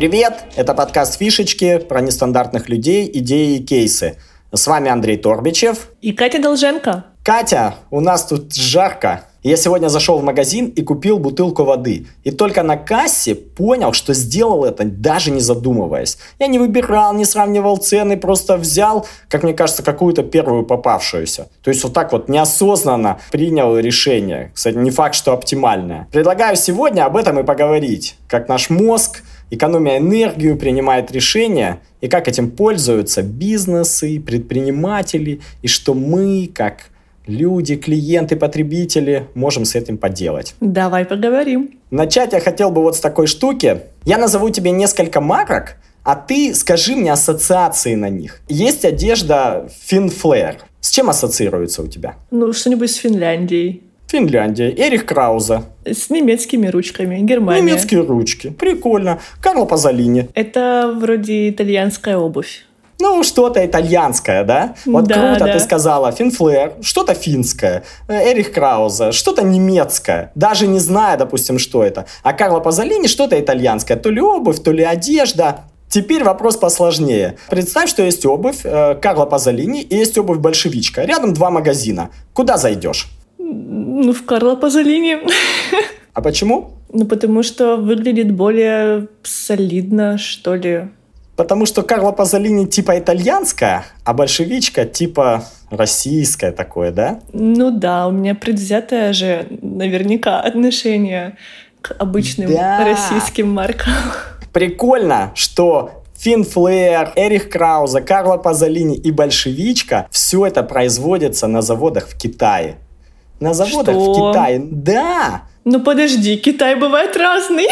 Привет! Это подкаст «Фишечки» про нестандартных людей, идеи и кейсы. С вами Андрей Торбичев. И Катя Долженко. Катя, у нас тут жарко. Я сегодня зашел в магазин и купил бутылку воды. И только на кассе понял, что сделал это, даже не задумываясь. Я не выбирал, не сравнивал цены, просто взял, как мне кажется, какую-то первую попавшуюся. То есть вот так вот неосознанно принял решение. Кстати, не факт, что оптимальное. Предлагаю сегодня об этом и поговорить. Как наш мозг, экономия энергию, принимает решения, и как этим пользуются бизнесы, предприниматели, и что мы, как люди, клиенты, потребители можем с этим поделать. Давай поговорим. Начать я хотел бы вот с такой штуки. Я назову тебе несколько марок, а ты скажи мне ассоциации на них. Есть одежда Finflare. С чем ассоциируется у тебя? Ну, что-нибудь с Финляндией. Финляндия. Эрих Крауза. С немецкими ручками. Германия. Немецкие ручки. Прикольно. Карло Пазолини. Это вроде итальянская обувь ну, что-то итальянское, да? Вот да, круто да. ты сказала, Финфлер, что-то финское, э, Эрих Крауза, что-то немецкое, даже не зная, допустим, что это. А Карло Пазолини что-то итальянское, то ли обувь, то ли одежда. Теперь вопрос посложнее. Представь, что есть обувь э, Карло Пазолини и есть обувь Большевичка. Рядом два магазина. Куда зайдешь? Ну, в Карло Пазолини. А почему? Ну, потому что выглядит более солидно, что ли. Потому что Карла Пазолини типа итальянская, а большевичка типа российская такое, да? Ну да, у меня предвзятое же наверняка отношение к обычным да. российским маркам. Прикольно, что Фин Флэр, Эрих Крауза, Карла Пазолини и большевичка все это производится на заводах в Китае. На заводах что? в Китае. Да! Ну подожди, Китай бывает разный.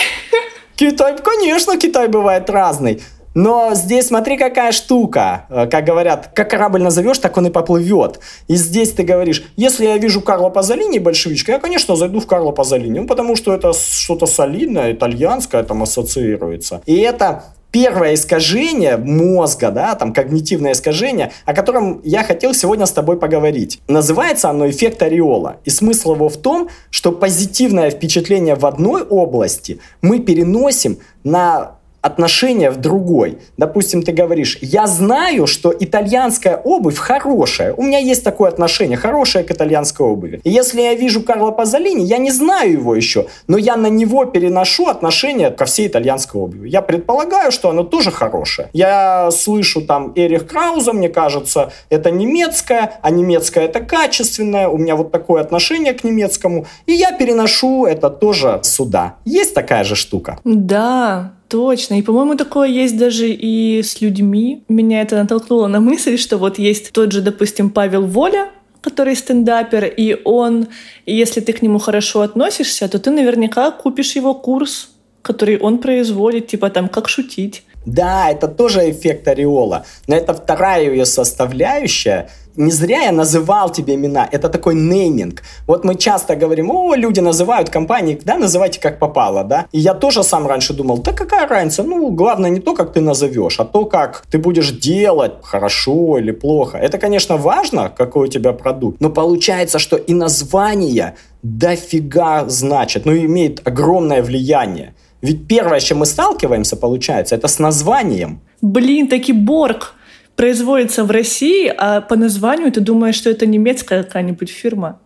Китай, конечно, Китай бывает разный. Но здесь смотри, какая штука. Э, как говорят, как корабль назовешь, так он и поплывет. И здесь ты говоришь, если я вижу Карло Пазолини большевичка, я, конечно, зайду в Карло Пазолини, ну, потому что это что-то солидное, итальянское там ассоциируется. И это первое искажение мозга, да, там когнитивное искажение, о котором я хотел сегодня с тобой поговорить. Называется оно эффект ореола. И смысл его в том, что позитивное впечатление в одной области мы переносим на отношение в другой. Допустим, ты говоришь, я знаю, что итальянская обувь хорошая. У меня есть такое отношение, хорошее к итальянской обуви. И если я вижу Карло Пазолини, я не знаю его еще, но я на него переношу отношение ко всей итальянской обуви. Я предполагаю, что оно тоже хорошее. Я слышу там Эрих Крауза, мне кажется, это немецкая, а немецкая это качественная. У меня вот такое отношение к немецкому. И я переношу это тоже сюда. Есть такая же штука? Да, Точно. И, по-моему, такое есть даже и с людьми. Меня это натолкнуло на мысль, что вот есть тот же, допустим, Павел Воля, который стендапер, и он, если ты к нему хорошо относишься, то ты наверняка купишь его курс, который он производит, типа там «Как шутить». Да, это тоже эффект ореола, но это вторая ее составляющая, не зря я называл тебе имена. Это такой нейминг. Вот мы часто говорим, о, люди называют компании, да, называйте как попало, да. И я тоже сам раньше думал, да какая разница, ну, главное не то, как ты назовешь, а то, как ты будешь делать, хорошо или плохо. Это, конечно, важно, какой у тебя продукт, но получается, что и название дофига значит, ну, имеет огромное влияние. Ведь первое, с чем мы сталкиваемся, получается, это с названием. Блин, таки Борг производится в России, а по названию ты думаешь, что это немецкая какая-нибудь фирма.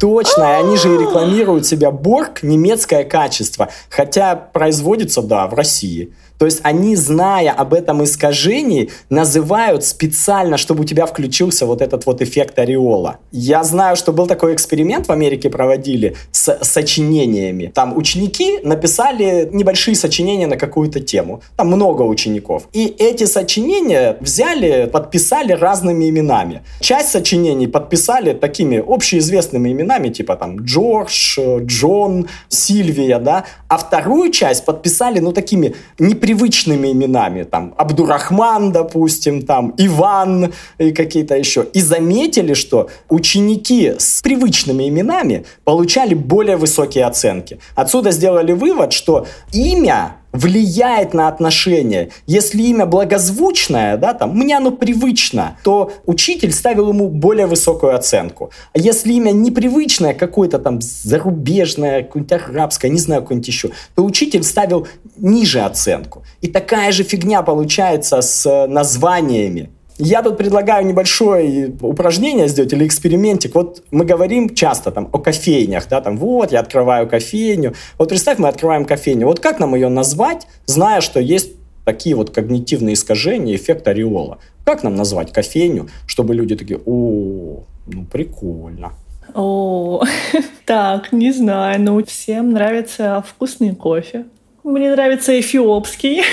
Точно, и они же и рекламируют себя Борг, немецкое качество, хотя производится, да, в России. То есть они, зная об этом искажении, называют специально, чтобы у тебя включился вот этот вот эффект ореола. Я знаю, что был такой эксперимент в Америке проводили с сочинениями. Там ученики написали небольшие сочинения на какую-то тему. Там много учеников. И эти сочинения взяли, подписали разными именами. Часть сочинений подписали такими общеизвестными именами, типа там Джордж, Джон, Сильвия, да. А вторую часть подписали, ну, такими неприятными привычными именами, там, Абдурахман, допустим, там, Иван и какие-то еще. И заметили, что ученики с привычными именами получали более высокие оценки. Отсюда сделали вывод, что имя влияет на отношения. Если имя благозвучное, да, там, мне оно привычно, то учитель ставил ему более высокую оценку. А если имя непривычное, какое-то там зарубежное, какое-нибудь арабское, не знаю, какое-нибудь еще, то учитель ставил ниже оценку. И такая же фигня получается с названиями. Я тут предлагаю небольшое упражнение сделать или экспериментик. Вот мы говорим часто там о кофейнях, да, там вот я открываю кофейню. Вот представь, мы открываем кофейню. Вот как нам ее назвать, зная, что есть такие вот когнитивные искажения, эффект ореола. Как нам назвать кофейню, чтобы люди такие, о, ну прикольно. О, так, не знаю, но всем нравится вкусный кофе. Мне нравится эфиопский.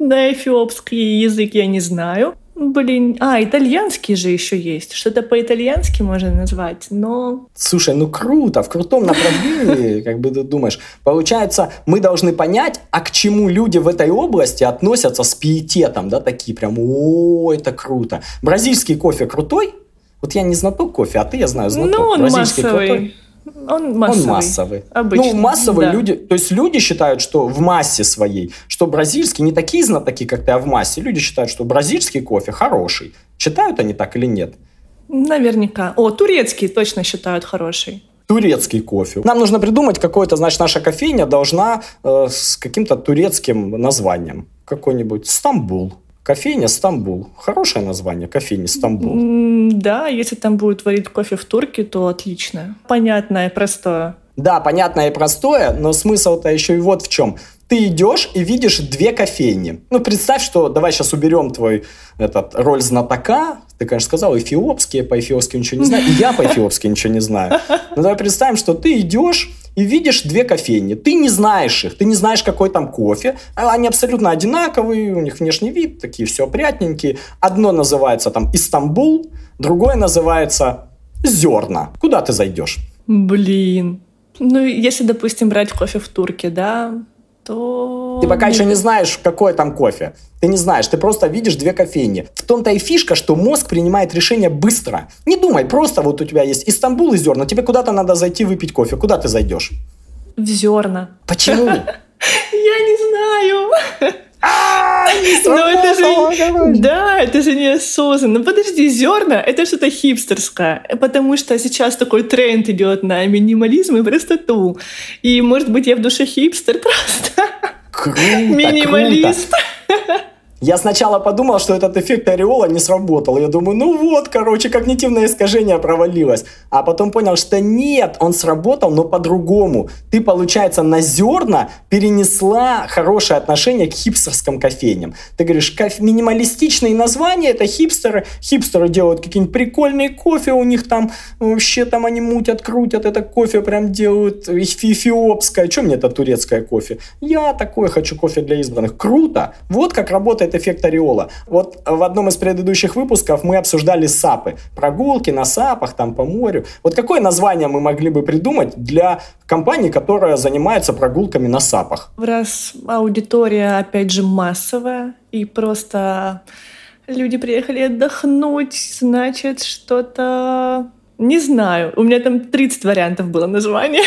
Да, эфиопский язык я не знаю. Блин, а, итальянский же еще есть. Что-то по-итальянски можно назвать, но... Слушай, ну круто, в крутом направлении, как бы ты думаешь. Получается, мы должны понять, а к чему люди в этой области относятся с пиететом, да, такие прям, о, это круто. Бразильский кофе крутой? Вот я не знаток кофе, а ты, я знаю, знаток. Ну, он Бразильский массовый. Крутой? Он массовый. Он массовый. Обычный, ну, массовые да. люди, то есть люди считают, что в массе своей, что бразильский не такие знатоки, как ты, а в массе. Люди считают, что бразильский кофе хороший. Считают они так или нет? Наверняка. О, турецкий точно считают хороший турецкий кофе. Нам нужно придумать какое-то, значит, наша кофейня должна э, с каким-то турецким названием. Какой-нибудь Стамбул. Кофейня Стамбул. Хорошее название, кофейня Стамбул. Да, если там будут варить кофе в турке, то отлично. Понятное, простое. Да, понятное и простое, но смысл-то еще и вот в чем. Ты идешь и видишь две кофейни. Ну, представь, что давай сейчас уберем твой этот, роль знатока. Ты, конечно, сказал эфиопский, я по эфиопски ничего не знаю. И я по эфиопски ничего не знаю. Но давай представим, что ты идешь и видишь две кофейни. Ты не знаешь их, ты не знаешь, какой там кофе. Они абсолютно одинаковые, у них внешний вид, такие все опрятненькие. Одно называется там Истамбул, другое называется Зерна. Куда ты зайдешь? Блин. Ну, если, допустим, брать кофе в турке, да, то... Ты пока еще не знаешь, какой там кофе. Ты не знаешь, ты просто видишь две кофейни. В том-то и фишка, что мозг принимает решение быстро. Не думай, просто вот у тебя есть Истамбул и зерна, тебе куда-то надо зайти выпить кофе. Куда ты зайдешь? В зерна. Почему? Я не знаю. Но это же... Да, это же неосознанно. Ну подожди, зерна — это что-то хипстерское, потому что сейчас такой тренд идет на минимализм и простоту. И, может быть, я в душе хипстер просто. Минималист. Я сначала подумал, что этот эффект ореола не сработал. Я думаю, ну вот, короче, когнитивное искажение провалилось. А потом понял, что нет, он сработал, но по-другому. Ты, получается, на зерна перенесла хорошее отношение к хипстерским кофейням. Ты говоришь, кофе, минималистичные названия, это хипстеры. Хипстеры делают какие-нибудь прикольные кофе, у них там вообще там они мутят, крутят, это кофе прям делают эфиопское. Чем мне это турецкое кофе? Я такое хочу кофе для избранных. Круто! Вот как работает эффект ореола. Вот в одном из предыдущих выпусков мы обсуждали САПы. Прогулки на САПах, там по морю. Вот какое название мы могли бы придумать для компании, которая занимается прогулками на САПах? Раз аудитория, опять же, массовая, и просто люди приехали отдохнуть, значит, что-то не знаю. У меня там 30 вариантов было названия.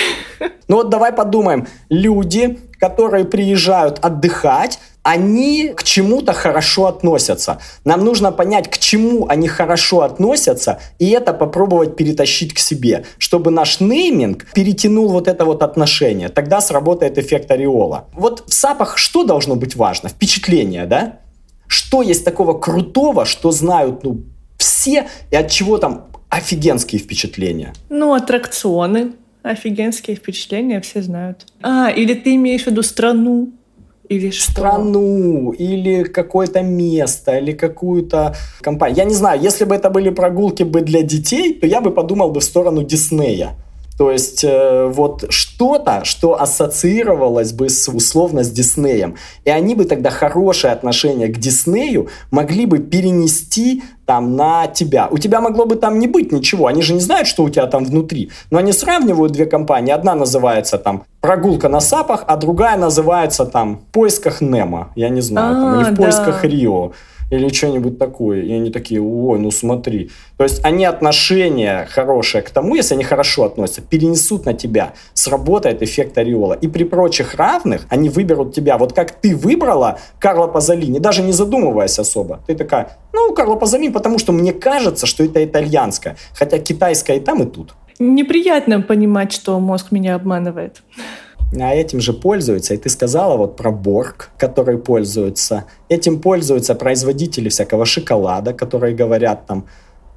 Ну вот давай подумаем. Люди, которые приезжают отдыхать, они к чему-то хорошо относятся. Нам нужно понять, к чему они хорошо относятся, и это попробовать перетащить к себе, чтобы наш нейминг перетянул вот это вот отношение. Тогда сработает эффект ореола. Вот в САПах что должно быть важно? Впечатление, да? Что есть такого крутого, что знают ну, все, и от чего там офигенские впечатления? Ну, аттракционы. Офигенские впечатления все знают. А, или ты имеешь в виду страну? Или что? страну, или какое-то место, или какую-то компанию. Я не знаю, если бы это были прогулки бы для детей, то я бы подумал бы в сторону Диснея. То есть э, вот что-то, что ассоциировалось бы с, условно с Диснеем. И они бы тогда хорошее отношение к Диснею могли бы перенести там на тебя. У тебя могло бы там не быть ничего. Они же не знают, что у тебя там внутри. Но они сравнивают две компании. Одна называется там «Прогулка на сапах», а другая называется там «В поисках Немо». Я не знаю. А, там, или «В да. поисках Рио» или что-нибудь такое. И они такие, ой, ну смотри. То есть они отношения хорошие к тому, если они хорошо относятся, перенесут на тебя. Сработает эффект ореола. И при прочих равных они выберут тебя. Вот как ты выбрала Карла Пазолини, даже не задумываясь особо. Ты такая, ну, Карла Пазолини, потому что мне кажется, что это итальянское. Хотя китайское и там, и тут. Неприятно понимать, что мозг меня обманывает. а этим же пользуются. И ты сказала вот про Борг, который пользуется. Этим пользуются производители всякого шоколада, которые говорят там,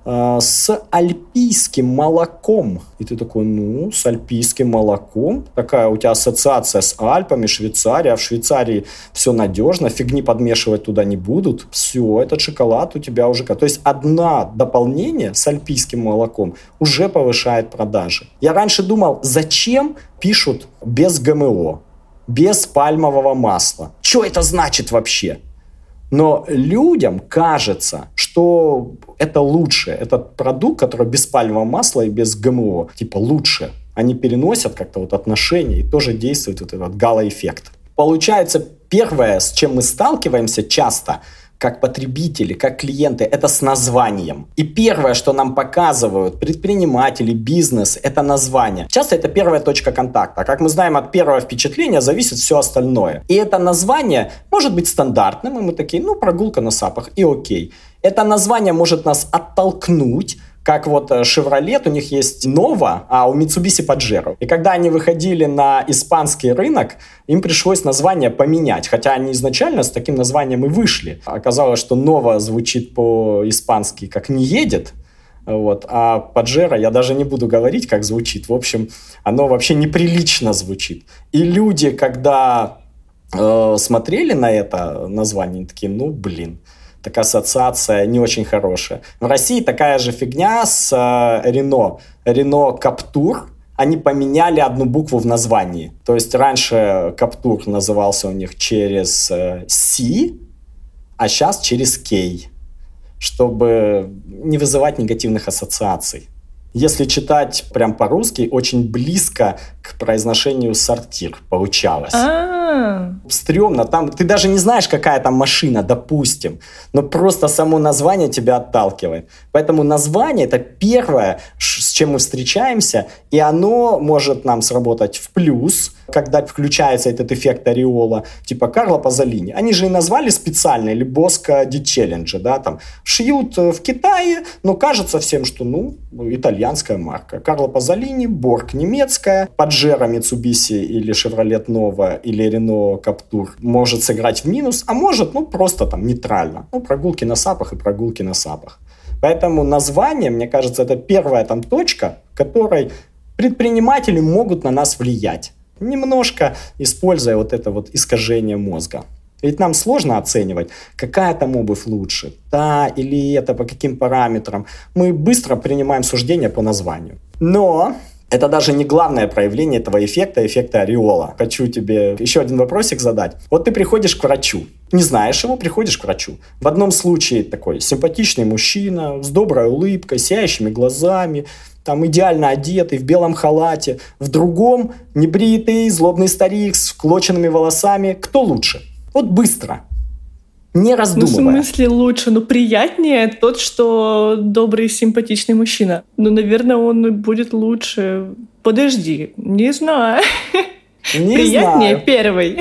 с альпийским молоком. И ты такой, ну, с альпийским молоком? Такая у тебя ассоциация с Альпами, Швейцария. А в Швейцарии все надежно, фигни подмешивать туда не будут. Все, этот шоколад у тебя уже... То есть одно дополнение с альпийским молоком уже повышает продажи. Я раньше думал, зачем пишут без ГМО, без пальмового масла? Что это значит вообще? Но людям кажется, что это лучше. Этот продукт, который без пальмового масла и без ГМО, типа лучше. Они переносят как-то вот отношения и тоже действует вот этот гало-эффект. Получается, первое, с чем мы сталкиваемся часто – как потребители, как клиенты, это с названием. И первое, что нам показывают предприниматели, бизнес, это название. Часто это первая точка контакта. Как мы знаем, от первого впечатления зависит все остальное. И это название может быть стандартным, и мы такие, ну, прогулка на сапах, и окей. Это название может нас оттолкнуть, как вот э, Chevrolet, у них есть Nova, а у Mitsubishi Pajero. И когда они выходили на испанский рынок, им пришлось название поменять, хотя они изначально с таким названием и вышли. Оказалось, что Nova звучит по-испански как «не едет», вот. А Паджеро я даже не буду говорить, как звучит. В общем, оно вообще неприлично звучит. И люди, когда э, смотрели на это название, такие, ну, блин, такая ассоциация не очень хорошая. В России такая же фигня с э, Рено. Рено Каптур, они поменяли одну букву в названии. То есть раньше Каптур назывался у них через э, C, а сейчас через K, чтобы не вызывать негативных ассоциаций. Если читать прям по-русски, очень близко к произношению сортир получалось. А-а-а. Стремно. Там ты даже не знаешь, какая там машина, допустим. Но просто само название тебя отталкивает. Поэтому название это первое, с чем мы встречаемся, и оно может нам сработать в плюс, когда включается этот эффект ореола, типа Карло Пазолини. Они же и назвали специально, или Боско Ди Челленджи, да, там, шьют э, в Китае, но кажется всем, что, ну, итальянская марка. Карло Пазолини, Борг немецкая, Паджеро Mitsubishi или Chevrolet Nova или Renault Captur может сыграть в минус, а может, ну, просто там нейтрально. Ну, прогулки на сапах и прогулки на сапах. Поэтому название, мне кажется, это первая там точка, которой предприниматели могут на нас влиять немножко используя вот это вот искажение мозга. Ведь нам сложно оценивать, какая там обувь лучше, та или это, по каким параметрам. Мы быстро принимаем суждения по названию. Но это даже не главное проявление этого эффекта, эффекта ореола. Хочу тебе еще один вопросик задать. Вот ты приходишь к врачу, не знаешь его, приходишь к врачу. В одном случае такой симпатичный мужчина с доброй улыбкой, сияющими глазами, там идеально одетый, в белом халате. В другом небритый, злобный старик с вклоченными волосами. Кто лучше? Вот быстро. Не раздумывая. Ну, в смысле лучше? Ну, приятнее тот, что добрый, симпатичный мужчина. Ну, наверное, он будет лучше. Подожди, не знаю. Не приятнее знаю. первый.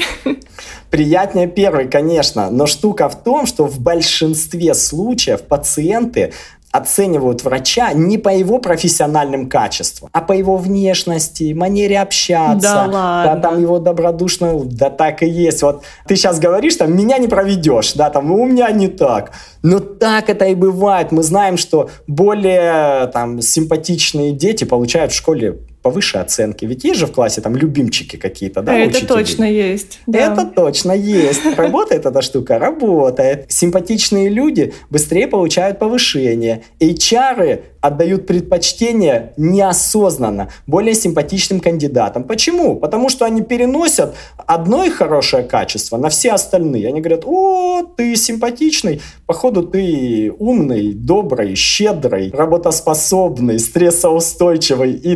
Приятнее первый, конечно, но штука в том, что в большинстве случаев пациенты оценивают врача не по его профессиональным качествам, а по его внешности, манере общаться. Да ладно. Да, там его добродушно, да так и есть. Вот ты сейчас говоришь, там, меня не проведешь, да, там, у меня не так. Но так это и бывает. Мы знаем, что более там симпатичные дети получают в школе повыше оценки. Ведь есть же в классе там любимчики какие-то, да, Это учителей? точно есть. Да. Это точно есть. Работает эта штука? Работает. Симпатичные люди быстрее получают повышение. HR отдают предпочтение неосознанно более симпатичным кандидатам. Почему? Потому что они переносят одно их хорошее качество на все остальные. Они говорят, о, ты симпатичный, походу ты умный, добрый, щедрый, работоспособный, стрессоустойчивый и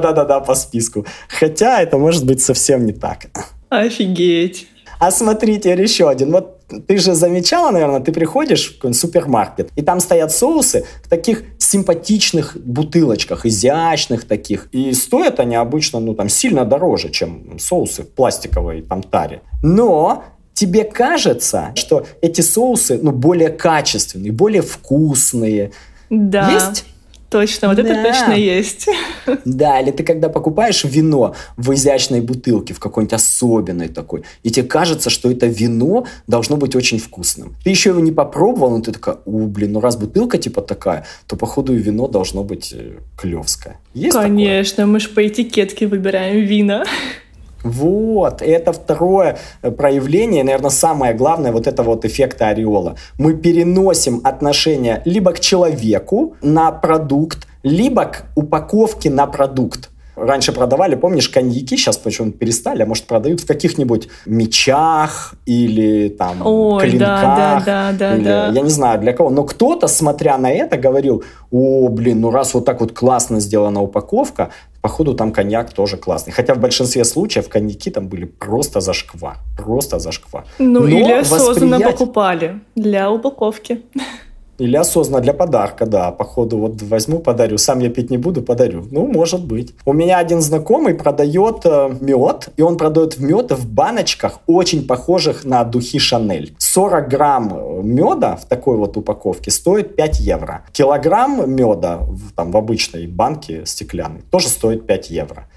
та-да-да-да-да-да по списку. Хотя это может быть совсем не так. Офигеть. А смотрите, еще один. Вот ты же замечала, наверное, ты приходишь в какой-нибудь супермаркет, и там стоят соусы в таких симпатичных бутылочках, изящных таких. И стоят они обычно, ну, там, сильно дороже, чем соусы в пластиковой там таре. Но тебе кажется, что эти соусы, ну, более качественные, более вкусные. Да. Есть Точно, вот да. это точно есть. Да, или ты когда покупаешь вино в изящной бутылке, в какой-нибудь особенной такой, и тебе кажется, что это вино должно быть очень вкусным. Ты еще его не попробовал, но ты такая, у, блин, ну раз бутылка типа такая, то походу и вино должно быть э, клевское. Есть Конечно, такое? мы же по этикетке выбираем вина. Вот, это второе э, проявление, наверное, самое главное вот это вот эффекта ореола. Мы переносим отношение либо к человеку на продукт, либо к упаковке на продукт. Раньше продавали, помнишь, коньяки, сейчас почему-то перестали, а может продают в каких-нибудь мечах или там Ой, клинках. Да, да, да, или, да. Я не знаю для кого, но кто-то, смотря на это, говорил, о, блин, ну раз вот так вот классно сделана упаковка, походу там коньяк тоже классный. Хотя в большинстве случаев коньяки там были просто зашквар. Просто зашквар. Ну Но или осознанно восприять... покупали для упаковки. Или осознанно для подарка, да. Походу, вот возьму, подарю. Сам я пить не буду, подарю. Ну, может быть. У меня один знакомый продает э, мед, и он продает мед в баночках, очень похожих на духи Шанель. 40 грамм э, меда в такой вот упаковке стоит 5 евро. Килограмм меда в, там, в обычной банке стеклянной тоже стоит 5 евро.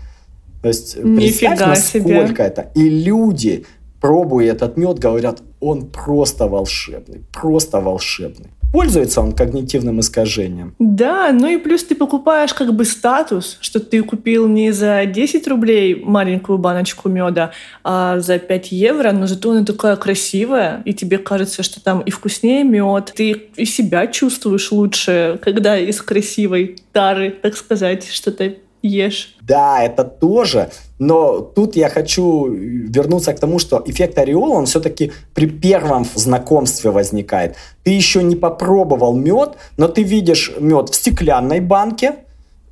То есть, Нифига представь, насколько себе. это. И люди, пробуя этот мед, говорят, он просто волшебный, просто волшебный пользуется он когнитивным искажением. Да, ну и плюс ты покупаешь как бы статус, что ты купил не за 10 рублей маленькую баночку меда, а за 5 евро, но зато она такая красивая, и тебе кажется, что там и вкуснее мед, ты и себя чувствуешь лучше, когда из красивой тары, так сказать, что-то ешь. Да, это тоже. Но тут я хочу вернуться к тому, что эффект ореола, он все-таки при первом знакомстве возникает. Ты еще не попробовал мед, но ты видишь мед в стеклянной банке,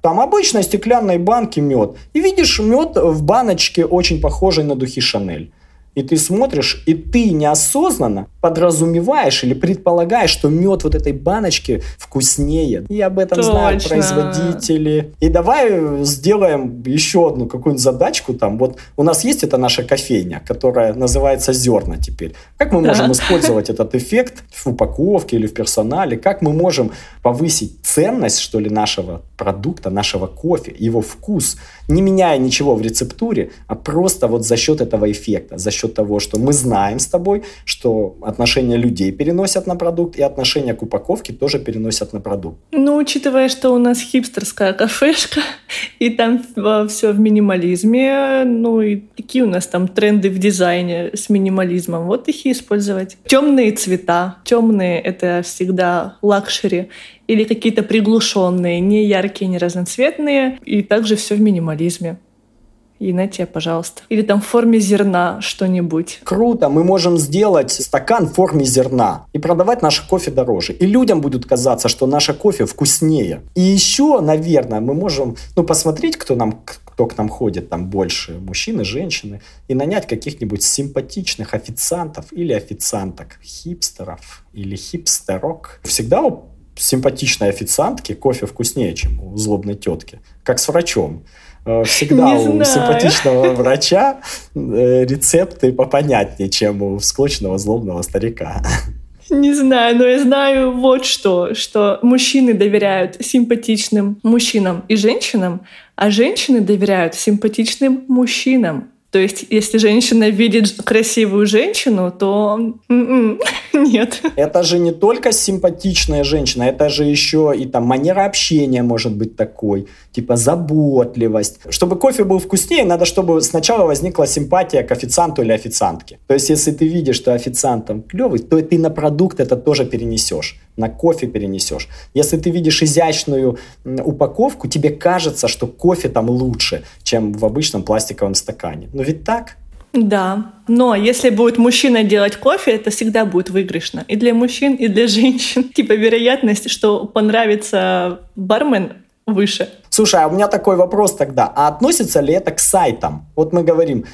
там обычной стеклянной банке мед, и видишь мед в баночке, очень похожей на духи Шанель и ты смотришь, и ты неосознанно подразумеваешь или предполагаешь, что мед вот этой баночки вкуснее. И об этом Точно. знают производители. И давай сделаем еще одну какую-нибудь задачку там. Вот у нас есть эта наша кофейня, которая называется «Зерна» теперь. Как мы можем использовать этот эффект в упаковке или в персонале? Как мы можем повысить ценность, что ли, нашего продукта, нашего кофе, его вкус, не меняя ничего в рецептуре, а просто вот за счет этого эффекта, за счет того, что мы знаем с тобой, что отношения людей переносят на продукт, и отношения к упаковке тоже переносят на продукт. Ну, учитывая, что у нас хипстерская кафешка, и там все в минимализме, ну и какие у нас там тренды в дизайне с минимализмом, вот их и использовать. Темные цвета, темные — это всегда luxury, или какие-то приглушенные, не яркие, не разноцветные, и также все в минимализме. И на тебе, пожалуйста. Или там в форме зерна что-нибудь. Круто, мы можем сделать стакан в форме зерна и продавать наш кофе дороже. И людям будет казаться, что наше кофе вкуснее. И еще, наверное, мы можем ну, посмотреть, кто, нам, кто к нам ходит, там больше мужчины, женщины, и нанять каких-нибудь симпатичных официантов или официанток, хипстеров или хипстерок. Всегда симпатичной официантки кофе вкуснее, чем у злобной тетки. Как с врачом. Э, всегда у симпатичного врача э, рецепты попонятнее, чем у склочного злобного старика. Не знаю, но я знаю вот что, что мужчины доверяют симпатичным мужчинам и женщинам, а женщины доверяют симпатичным мужчинам. То есть, если женщина видит красивую женщину, то м-м, нет. Это же не только симпатичная женщина, это же еще и там манера общения может быть такой, типа заботливость. Чтобы кофе был вкуснее, надо, чтобы сначала возникла симпатия к официанту или официантке. То есть, если ты видишь, что официант там клевый, то ты на продукт это тоже перенесешь, на кофе перенесешь. Если ты видишь изящную упаковку, тебе кажется, что кофе там лучше, чем в обычном пластиковом стакане. Но ведь так? Да, но если будет мужчина делать кофе, это всегда будет выигрышно. И для мужчин, и для женщин. Типа вероятность, что понравится бармен выше. Слушай, а у меня такой вопрос тогда. А относится ли это к сайтам? Вот мы говорим,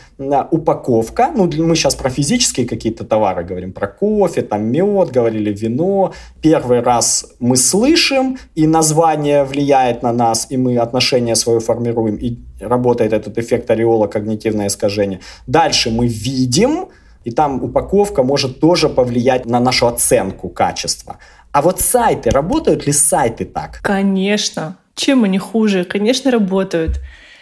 упаковка, ну мы сейчас про физические какие-то товары говорим, про кофе, там мед, говорили вино. Первый раз мы слышим, и название влияет на нас, и мы отношение свое формируем, и работает этот эффект ореола, когнитивное искажение. Дальше мы видим, И там упаковка может тоже повлиять на нашу оценку качества. А вот сайты, работают ли сайты так? Конечно. Чем они хуже? Конечно, работают.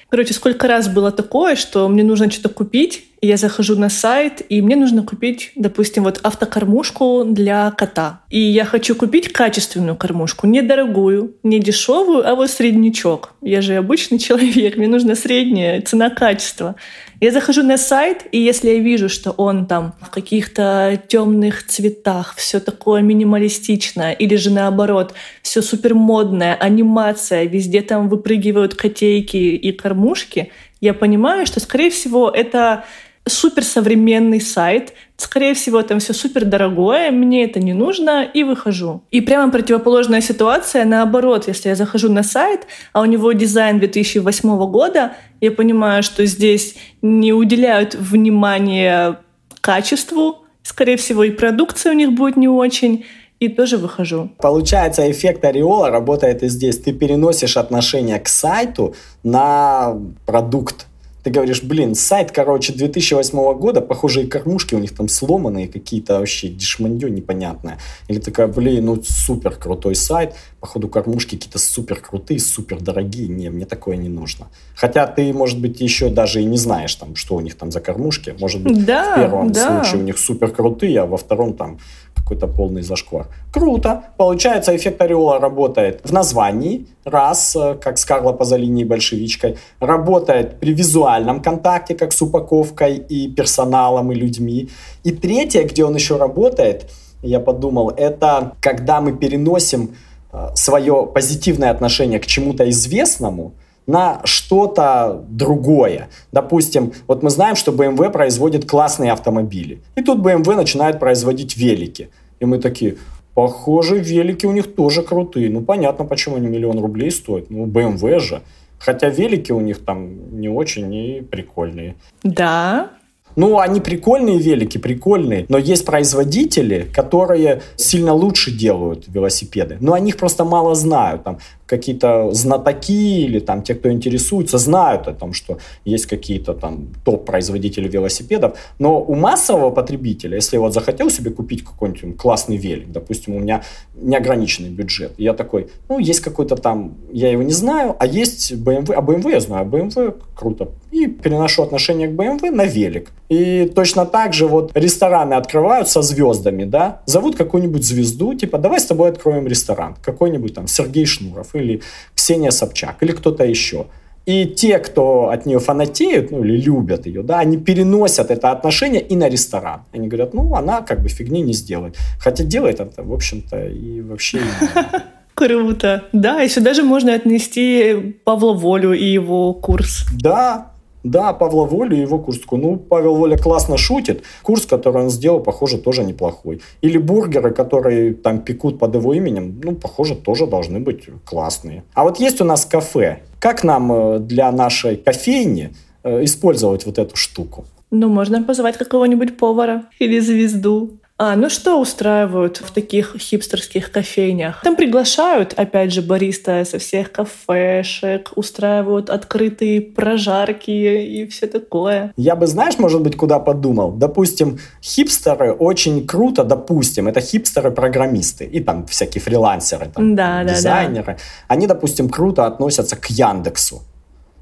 Короче, сколько раз было такое, что мне нужно что-то купить, я захожу на сайт, и мне нужно купить, допустим, вот автокормушку для кота. И я хочу купить качественную кормушку, не дорогую, не дешевую, а вот среднячок. Я же обычный человек, мне нужна средняя цена-качество. Я захожу на сайт, и если я вижу, что он там в каких-то темных цветах, все такое минималистичное, или же наоборот, все супер модное, анимация, везде там выпрыгивают котейки и кормушки, я понимаю, что, скорее всего, это суперсовременный сайт, скорее всего, там все супер дорогое, мне это не нужно, и выхожу. И прямо противоположная ситуация, наоборот, если я захожу на сайт, а у него дизайн 2008 года, я понимаю, что здесь не уделяют внимания качеству, скорее всего, и продукция у них будет не очень, и тоже выхожу. Получается, эффект ореола работает и здесь. Ты переносишь отношение к сайту на продукт ты говоришь, блин, сайт, короче, 2008 года, похоже, и кормушки у них там сломанные, какие-то вообще дешманье непонятное. Или такая, блин, ну супер крутой сайт, походу кормушки какие-то супер крутые, супер дорогие, не, мне такое не нужно. Хотя ты, может быть, еще даже и не знаешь, там, что у них там за кормушки. Может быть, да, в первом да. случае у них супер крутые, а во втором там какой-то полный зашквар. Круто. Получается, эффект ореола работает в названии, раз, э, как с Карло Пазолини и большевичкой. Работает при визуальном контакте, как с упаковкой и персоналом, и людьми. И третье, где он еще работает, я подумал, это когда мы переносим э, свое позитивное отношение к чему-то известному, на что-то другое. Допустим, вот мы знаем, что BMW производит классные автомобили. И тут BMW начинает производить велики. И мы такие, похоже, велики у них тоже крутые. Ну, понятно, почему они миллион рублей стоят. Ну, BMW же. Хотя велики у них там не очень и прикольные. Да, ну, они прикольные велики, прикольные, но есть производители, которые сильно лучше делают велосипеды, но о них просто мало знают. Там какие-то знатоки или там те, кто интересуется, знают о том, что есть какие-то там топ-производители велосипедов, но у массового потребителя, если вот захотел себе купить какой-нибудь классный велик, допустим, у меня неограниченный бюджет, я такой, ну, есть какой-то там, я его не знаю, а есть BMW, а BMW я знаю, а BMW круто, и переношу отношение к BMW на велик. И точно так же вот рестораны открывают со звездами, да, зовут какую-нибудь звезду, типа, давай с тобой откроем ресторан, какой-нибудь там Сергей Шнуров или Ксения Собчак или кто-то еще. И те, кто от нее фанатеют, ну или любят ее, да, они переносят это отношение и на ресторан. Они говорят, ну, она как бы фигни не сделает. Хотя делает это, в общем-то, и вообще... Круто. Да, и сюда же можно отнести Павла Волю и его курс. Да, да, Павла Волю и его курс. Ну, Павел Воля классно шутит. Курс, который он сделал, похоже, тоже неплохой. Или бургеры, которые там пекут под его именем, ну, похоже, тоже должны быть классные. А вот есть у нас кафе. Как нам э, для нашей кофейни э, использовать вот эту штуку? Ну, можно позвать какого-нибудь повара или звезду. А, ну что устраивают в таких хипстерских кофейнях? Там приглашают, опять же, бариста со всех кафешек, устраивают открытые прожарки и все такое. Я бы, знаешь, может быть, куда подумал? Допустим, хипстеры очень круто, допустим, это хипстеры-программисты и там всякие фрилансеры, там, да, дизайнеры. Да, да. Они, допустим, круто относятся к Яндексу.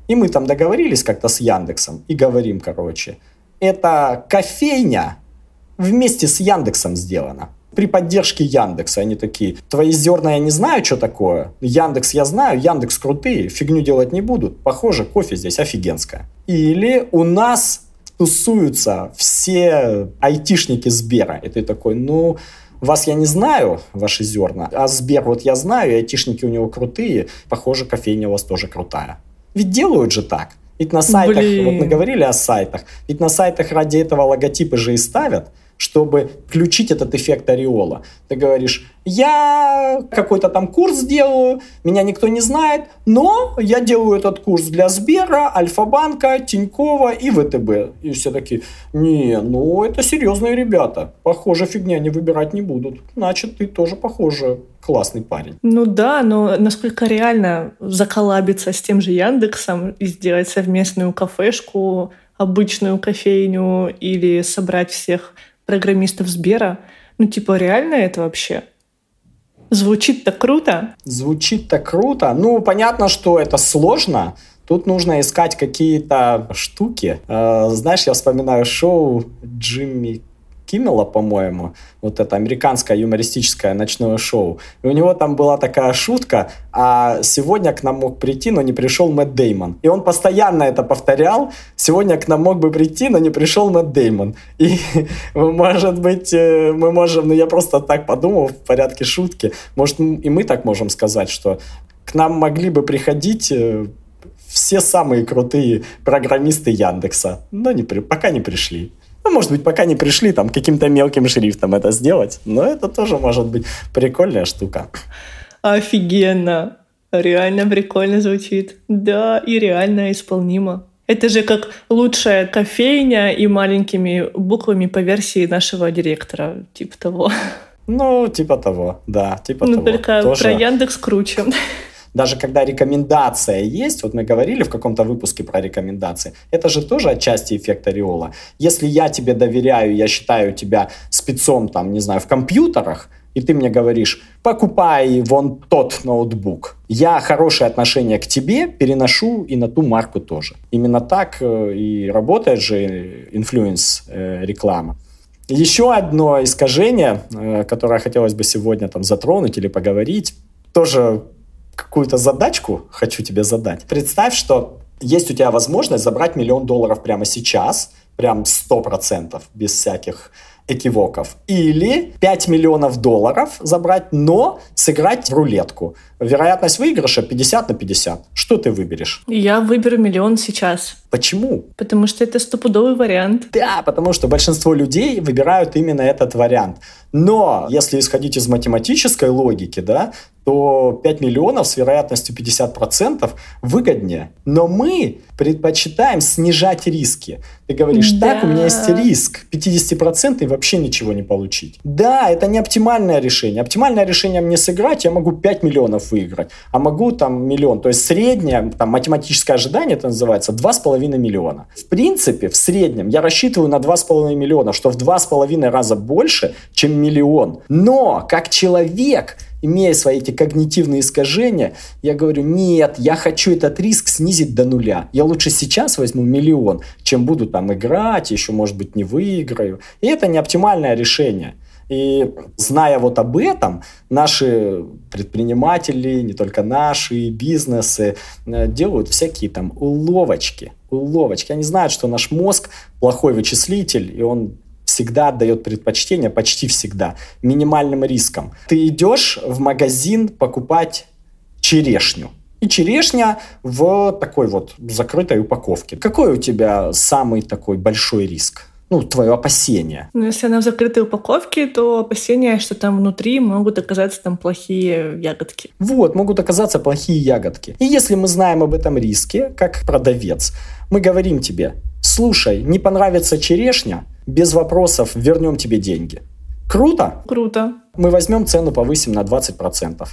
И мы там договорились как-то с Яндексом и говорим, короче, это кофейня, вместе с Яндексом сделано. При поддержке Яндекса они такие, твои зерна я не знаю, что такое, Яндекс я знаю, Яндекс крутые, фигню делать не будут. Похоже, кофе здесь офигенское. Или у нас тусуются все айтишники Сбера. И ты такой, ну, вас я не знаю, ваши зерна, а Сбер вот я знаю, и айтишники у него крутые, похоже, кофейня у вас тоже крутая. Ведь делают же так. Ведь на сайтах, Блин. вот мы говорили о сайтах, ведь на сайтах ради этого логотипы же и ставят чтобы включить этот эффект ореола. Ты говоришь, я какой-то там курс делаю, меня никто не знает, но я делаю этот курс для Сбера, Альфа-банка, Тинькова и ВТБ. И все такие, не, ну это серьезные ребята, похоже, фигня не выбирать не будут. Значит, ты тоже, похоже, классный парень. Ну да, но насколько реально заколабиться с тем же Яндексом и сделать совместную кафешку, обычную кофейню или собрать всех программистов Сбера. Ну, типа, реально это вообще? Звучит так круто. Звучит так круто. Ну, понятно, что это сложно. Тут нужно искать какие-то штуки. Э, знаешь, я вспоминаю шоу Джимми Киммела, по-моему, вот это американское юмористическое ночное шоу. И у него там была такая шутка, а сегодня к нам мог прийти, но не пришел Мэтт Деймон. И он постоянно это повторял. Сегодня к нам мог бы прийти, но не пришел Мэтт Деймон. И, может быть, э, мы можем, ну я просто так подумал в порядке шутки, может и мы так можем сказать, что к нам могли бы приходить э, все самые крутые программисты Яндекса, но не, пока не пришли. Ну, может быть, пока не пришли там каким-то мелким шрифтом это сделать, но это тоже может быть прикольная штука. Офигенно. Реально прикольно звучит. Да, и реально исполнимо. Это же как лучшая кофейня и маленькими буквами по версии нашего директора, типа того. Ну, типа того, да, типа ну, того. Ну, только Тоже... про Яндекс круче даже когда рекомендация есть, вот мы говорили в каком-то выпуске про рекомендации, это же тоже отчасти эффект ореола. Если я тебе доверяю, я считаю тебя спецом, там, не знаю, в компьютерах, и ты мне говоришь, покупай вон тот ноутбук. Я хорошее отношение к тебе переношу и на ту марку тоже. Именно так э, и работает же influence э, реклама. Еще одно искажение, э, которое хотелось бы сегодня там затронуть или поговорить, тоже какую-то задачку хочу тебе задать. Представь, что есть у тебя возможность забрать миллион долларов прямо сейчас, прям сто процентов, без всяких экивоков. Или 5 миллионов долларов забрать, но сыграть в рулетку. Вероятность выигрыша 50 на 50. Что ты выберешь? Я выберу миллион сейчас. Почему? Потому что это стопудовый вариант. Да, потому что большинство людей выбирают именно этот вариант. Но если исходить из математической логики, да, то 5 миллионов с вероятностью 50% выгоднее. Но мы предпочитаем снижать риски. Ты говоришь, да. так, у меня есть риск 50% и вообще ничего не получить. Да, это не оптимальное решение. Оптимальное решение мне сыграть, я могу 5 миллионов выиграть, а могу там миллион. То есть среднее, там математическое ожидание это называется, 2,5 миллиона. В принципе, в среднем я рассчитываю на 2,5 миллиона, что в 2,5 раза больше, чем миллион. Но как человек имея свои эти когнитивные искажения, я говорю, нет, я хочу этот риск снизить до нуля. Я лучше сейчас возьму миллион, чем буду там играть, еще, может быть, не выиграю. И это не оптимальное решение. И зная вот об этом, наши предприниматели, не только наши, бизнесы, э, делают всякие там уловочки. Уловочки. Они знают, что наш мозг плохой вычислитель, и он всегда отдает предпочтение, почти всегда, минимальным риском. Ты идешь в магазин покупать черешню. И черешня в такой вот закрытой упаковке. Какой у тебя самый такой большой риск? Ну, твое опасение. Ну, если она в закрытой упаковке, то опасение, что там внутри могут оказаться там плохие ягодки. Вот, могут оказаться плохие ягодки. И если мы знаем об этом риске, как продавец, мы говорим тебе, слушай, не понравится черешня, без вопросов вернем тебе деньги. Круто? Круто. Мы возьмем цену, повысим на 20%.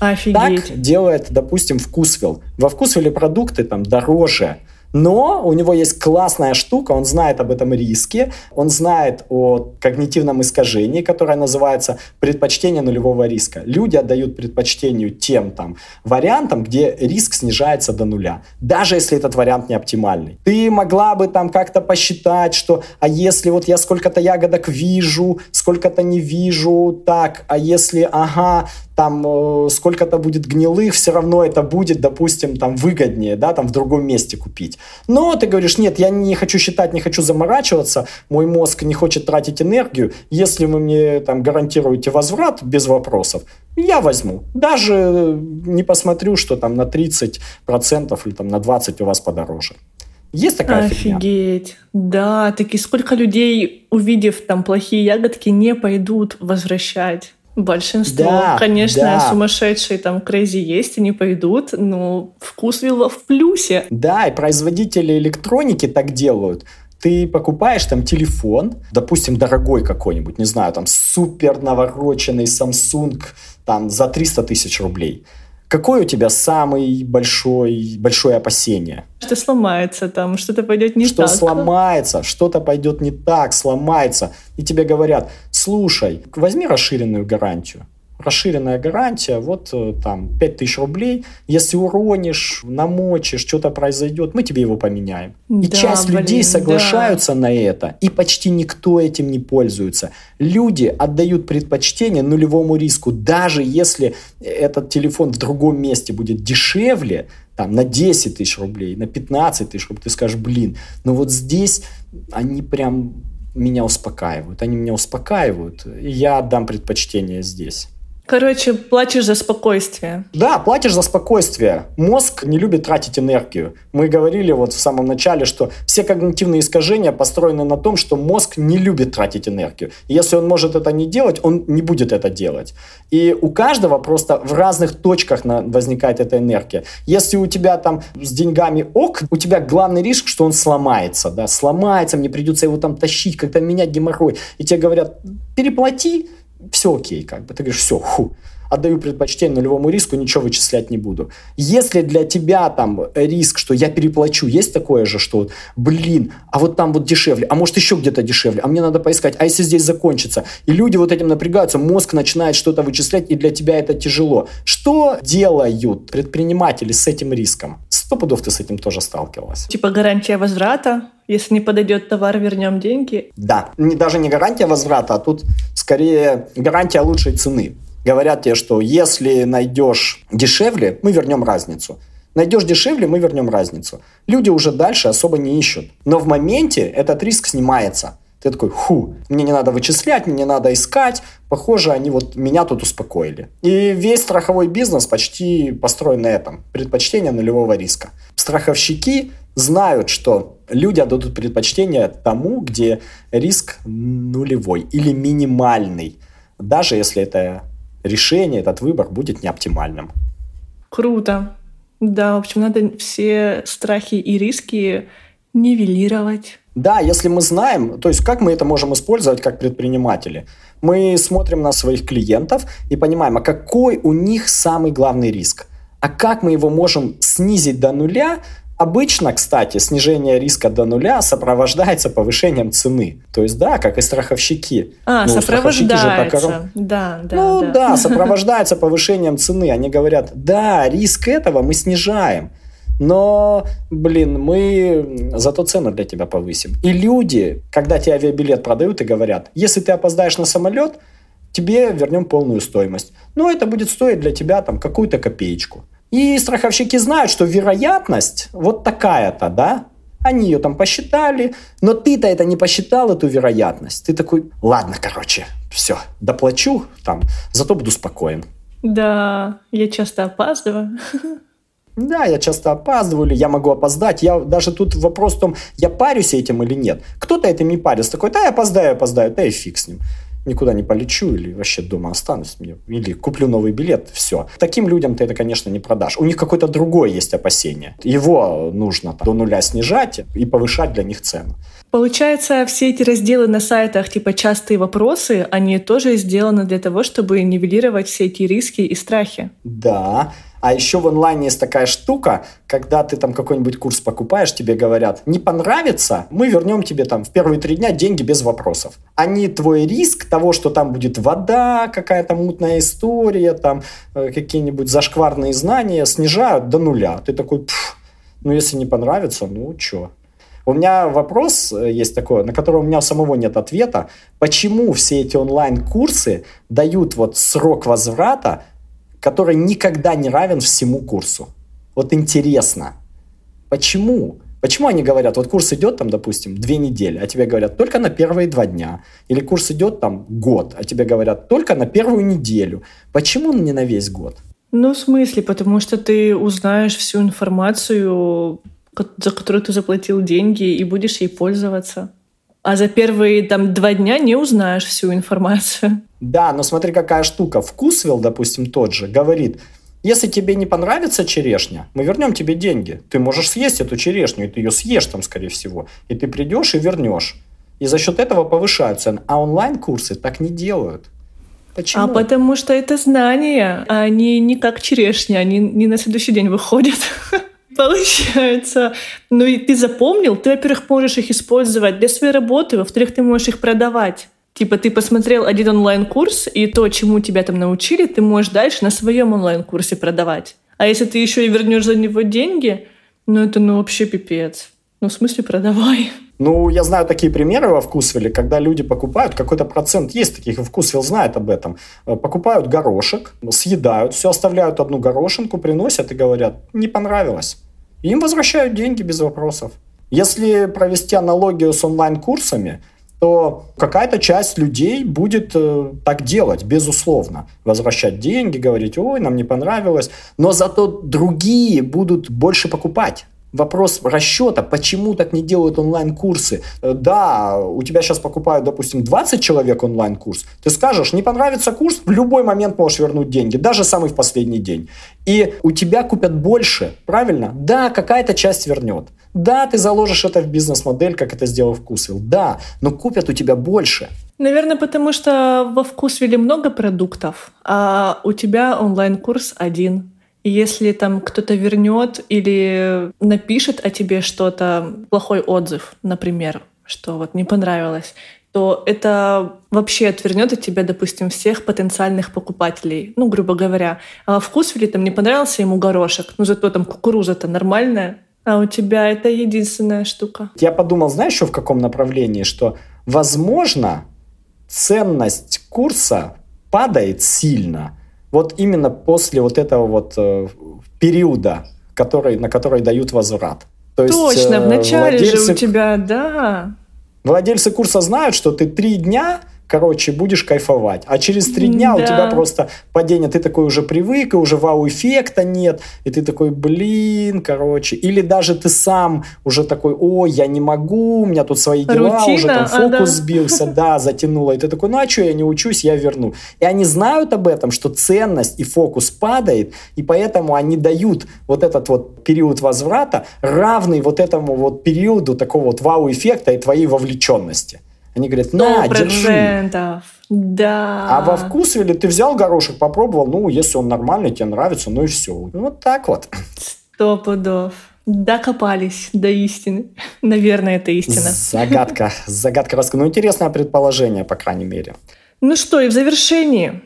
Офигеть. Так делает, допустим, Вкусвилл. Во Вкусвилле продукты там дороже, но у него есть классная штука, он знает об этом риске, он знает о когнитивном искажении, которое называется предпочтение нулевого риска. Люди отдают предпочтению тем там вариантам, где риск снижается до нуля, даже если этот вариант не оптимальный. Ты могла бы там как-то посчитать, что а если вот я сколько-то ягодок вижу, сколько-то не вижу, так, а если, ага, там э, сколько-то будет гнилых, все равно это будет, допустим, там выгоднее, да, там в другом месте купить. Но ты говоришь, нет, я не хочу считать, не хочу заморачиваться, мой мозг не хочет тратить энергию, если вы мне там гарантируете возврат без вопросов, я возьму. Даже не посмотрю, что там на 30% или там на 20% у вас подороже. Есть такая Офигеть. фигня? Да, таки сколько людей, увидев там плохие ягодки, не пойдут возвращать. Большинство, да, конечно, да. сумасшедшие там крейзи есть, они пойдут, но вкус вилла в плюсе. Да, и производители электроники так делают. Ты покупаешь там телефон, допустим, дорогой какой-нибудь, не знаю, там супер навороченный Samsung там за 300 тысяч рублей. Какое у тебя самое большое, большое опасение? Что сломается там, что-то пойдет не что так. Что сломается, что-то пойдет не так, сломается. И тебе говорят, слушай, возьми расширенную гарантию расширенная гарантия, вот э, там 5000 рублей, если уронишь, намочишь, что-то произойдет, мы тебе его поменяем. И да, часть блин, людей соглашаются да. на это, и почти никто этим не пользуется. Люди отдают предпочтение нулевому риску, даже если этот телефон в другом месте будет дешевле, там, на 10 тысяч рублей, на 15 тысяч рублей, ты скажешь, блин, но вот здесь они прям меня успокаивают, они меня успокаивают, и я отдам предпочтение здесь. Короче, платишь за спокойствие. Да, платишь за спокойствие. Мозг не любит тратить энергию. Мы говорили вот в самом начале, что все когнитивные искажения построены на том, что мозг не любит тратить энергию. И если он может это не делать, он не будет это делать. И у каждого просто в разных точках возникает эта энергия. Если у тебя там с деньгами ок, у тебя главный риск, что он сломается. Да? Сломается, мне придется его там тащить, как-то менять геморрой. И тебе говорят, переплати, все окей, как бы. Ты говоришь, все, ху, отдаю предпочтение нулевому риску, ничего вычислять не буду. Если для тебя там риск, что я переплачу, есть такое же, что, блин, а вот там вот дешевле, а может еще где-то дешевле, а мне надо поискать, а если здесь закончится? И люди вот этим напрягаются, мозг начинает что-то вычислять, и для тебя это тяжело. Что делают предприниматели с этим риском? Сто пудов ты с этим тоже сталкивалась. Типа гарантия возврата? Если не подойдет товар, вернем деньги? Да, не, даже не гарантия возврата, а тут скорее гарантия лучшей цены. Говорят тебе, что если найдешь дешевле, мы вернем разницу. Найдешь дешевле, мы вернем разницу. Люди уже дальше особо не ищут. Но в моменте этот риск снимается. Ты такой, ху, мне не надо вычислять, мне не надо искать. Похоже, они вот меня тут успокоили. И весь страховой бизнес почти построен на этом. Предпочтение нулевого риска. Страховщики знают, что люди отдадут предпочтение тому, где риск нулевой или минимальный. Даже если это решение, этот выбор будет неоптимальным. Круто. Да, в общем, надо все страхи и риски нивелировать. Да, если мы знаем, то есть как мы это можем использовать как предприниматели? Мы смотрим на своих клиентов и понимаем, а какой у них самый главный риск? А как мы его можем снизить до нуля, Обычно, кстати, снижение риска до нуля сопровождается повышением цены. То есть, да, как и страховщики. А, ну, сопровождается. Же Да, да, ну да. да, сопровождается повышением цены. Они говорят, да, риск этого мы снижаем. Но, блин, мы зато цену для тебя повысим. И люди, когда тебе авиабилет продают и говорят, если ты опоздаешь на самолет, тебе вернем полную стоимость. Но это будет стоить для тебя там какую-то копеечку. И страховщики знают, что вероятность вот такая-то, да, они ее там посчитали, но ты-то это не посчитал, эту вероятность. Ты такой, ладно, короче, все, доплачу, там, зато буду спокоен. Да, я часто опаздываю. Да, я часто опаздываю, или я могу опоздать. Я даже тут вопрос в том, я парюсь этим или нет. Кто-то этим не парится. Такой, да, я опоздаю, опоздаю, да и фиг с ним никуда не полечу или вообще дома останусь, или куплю новый билет, все. Таким людям ты это, конечно, не продашь. У них какое-то другое есть опасение. Его нужно там, до нуля снижать и повышать для них цену. Получается, все эти разделы на сайтах, типа частые вопросы, они тоже сделаны для того, чтобы нивелировать все эти риски и страхи. Да, а еще в онлайне есть такая штука, когда ты там какой-нибудь курс покупаешь, тебе говорят, не понравится, мы вернем тебе там в первые три дня деньги без вопросов. Они твой риск того, что там будет вода, какая-то мутная история, там э, какие-нибудь зашкварные знания снижают до нуля. Ты такой, ну если не понравится, ну что? У меня вопрос э, есть такой, на который у меня самого нет ответа. Почему все эти онлайн-курсы дают вот срок возврата который никогда не равен всему курсу. Вот интересно, почему? Почему они говорят, вот курс идет там, допустим, две недели, а тебе говорят только на первые два дня. Или курс идет там год, а тебе говорят только на первую неделю. Почему не на весь год? Ну, в смысле, потому что ты узнаешь всю информацию, за которую ты заплатил деньги, и будешь ей пользоваться. А за первые там два дня не узнаешь всю информацию. Да, но смотри, какая штука. Вкусвилл, допустим, тот же, говорит, если тебе не понравится черешня, мы вернем тебе деньги. Ты можешь съесть эту черешню, и ты ее съешь там, скорее всего. И ты придешь и вернешь. И за счет этого повышают цены. А онлайн-курсы так не делают. Почему? А потому что это знания, а они не как черешня, они не на следующий день выходят. Получается. Ну и ты запомнил, ты, во-первых, можешь их использовать для своей работы, во-вторых, ты можешь их продавать. Типа ты посмотрел один онлайн-курс, и то, чему тебя там научили, ты можешь дальше на своем онлайн-курсе продавать. А если ты еще и вернешь за него деньги, ну это ну вообще пипец. Ну в смысле продавай. Ну, я знаю такие примеры во Вкусвилле, когда люди покупают, какой-то процент есть таких, и Вкусвилл знает об этом, э, покупают горошек, съедают, все оставляют одну горошинку, приносят и говорят, не понравилось. им возвращают деньги без вопросов. Если провести аналогию с онлайн-курсами, то какая-то часть людей будет э, так делать, безусловно. Возвращать деньги, говорить, ой, нам не понравилось. Но зато другие будут больше покупать вопрос расчета, почему так не делают онлайн-курсы. Э, да, у тебя сейчас покупают, допустим, 20 человек онлайн-курс, ты скажешь, не понравится курс, в любой момент можешь вернуть деньги, даже самый в последний день. И у тебя купят больше, правильно? Да, какая-то часть вернет. Да, ты заложишь это в бизнес-модель, как это сделал Вкусвилл. Да, но купят у тебя больше. Наверное, потому что во Вкусвилле много продуктов, а у тебя онлайн-курс один. Если там кто-то вернет или напишет о тебе что-то, плохой отзыв, например, что вот не понравилось, то это вообще отвернет от тебя, допустим, всех потенциальных покупателей. Ну, грубо говоря. А вкус или там не понравился ему горошек, ну зато там кукуруза-то нормальная, а у тебя это единственная штука. Я подумал, знаешь, еще в каком направлении, что, возможно, ценность курса падает сильно – вот именно после вот этого вот э, периода, который, на который дают возврат. То Точно, есть, в начале владельцы, же у тебя, да. Владельцы курса знают, что ты три дня короче, будешь кайфовать. А через три дня да. у тебя просто падение, ты такой уже привык, и уже вау-эффекта нет, и ты такой, блин, короче. Или даже ты сам уже такой, ой, я не могу, у меня тут свои дела, Рутина, уже там фокус а, да. сбился, да, затянуло. И ты такой, ну а что, я не учусь, я верну. И они знают об этом, что ценность и фокус падает, и поэтому они дают вот этот вот период возврата равный вот этому вот периоду такого вот вау-эффекта и твоей вовлеченности. Они говорят, на, держи. Да. А во вкусвиле ты взял горошек, попробовал, ну, если он нормальный, тебе нравится, ну и все. Вот так вот. Сто пудов. Докопались до истины. Наверное, это истина. Загадка. Загадка раска. Ну, интересное предположение, по крайней мере. Ну что, и в завершении.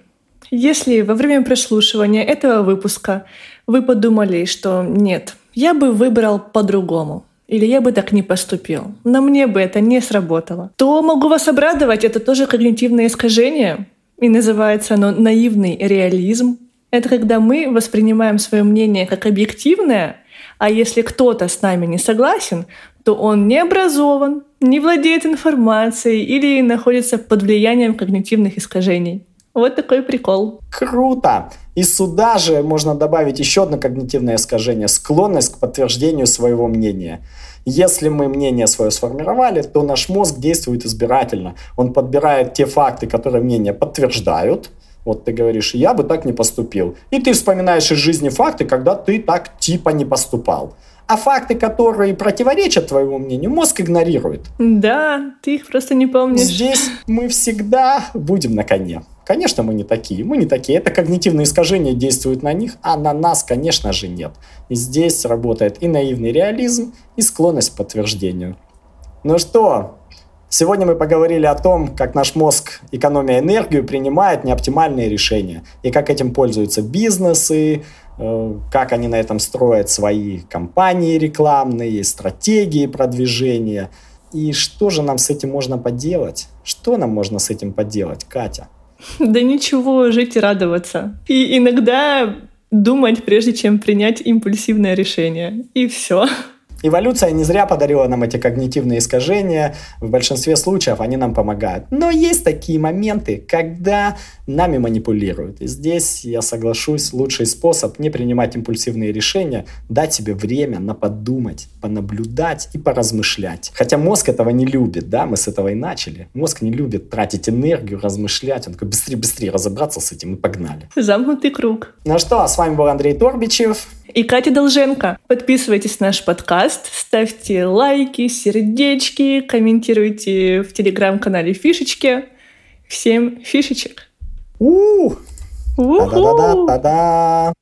Если во время прослушивания этого выпуска вы подумали, что нет, я бы выбрал по-другому, или я бы так не поступил, но мне бы это не сработало, то могу вас обрадовать, это тоже когнитивное искажение, и называется оно наивный реализм. Это когда мы воспринимаем свое мнение как объективное, а если кто-то с нами не согласен, то он не образован, не владеет информацией или находится под влиянием когнитивных искажений. Вот такой прикол. Круто! И сюда же можно добавить еще одно когнитивное искажение – склонность к подтверждению своего мнения. Если мы мнение свое сформировали, то наш мозг действует избирательно. Он подбирает те факты, которые мнение подтверждают, вот ты говоришь, я бы так не поступил. И ты вспоминаешь из жизни факты, когда ты так типа не поступал. А факты, которые противоречат твоему мнению, мозг игнорирует. Да, ты их просто не помнишь. Здесь мы всегда будем на коне. Конечно, мы не такие. Мы не такие. Это когнитивные искажения действуют на них, а на нас, конечно же, нет. И здесь работает и наивный реализм, и склонность к подтверждению. Ну что, сегодня мы поговорили о том, как наш мозг, экономия энергию, принимает неоптимальные решения. И как этим пользуются бизнесы, э, как они на этом строят свои компании рекламные, стратегии продвижения. И что же нам с этим можно поделать? Что нам можно с этим поделать, Катя? Да ничего, жить и радоваться. И иногда думать, прежде чем принять импульсивное решение. И все. Эволюция не зря подарила нам эти когнитивные искажения. В большинстве случаев они нам помогают. Но есть такие моменты, когда нами манипулируют. И здесь я соглашусь, лучший способ не принимать импульсивные решения, дать себе время на подумать, понаблюдать и поразмышлять. Хотя мозг этого не любит, да, мы с этого и начали. Мозг не любит тратить энергию, размышлять. Он такой, быстрее-быстрее разобраться с этим и погнали. Замкнутый круг. Ну что, с вами был Андрей Торбичев и Катя Долженко. Подписывайтесь на наш подкаст, ставьте лайки, сердечки, комментируйте в телеграм-канале Фишечки. Всем фишечек! У! Уху! Та-да-да-да-да-да!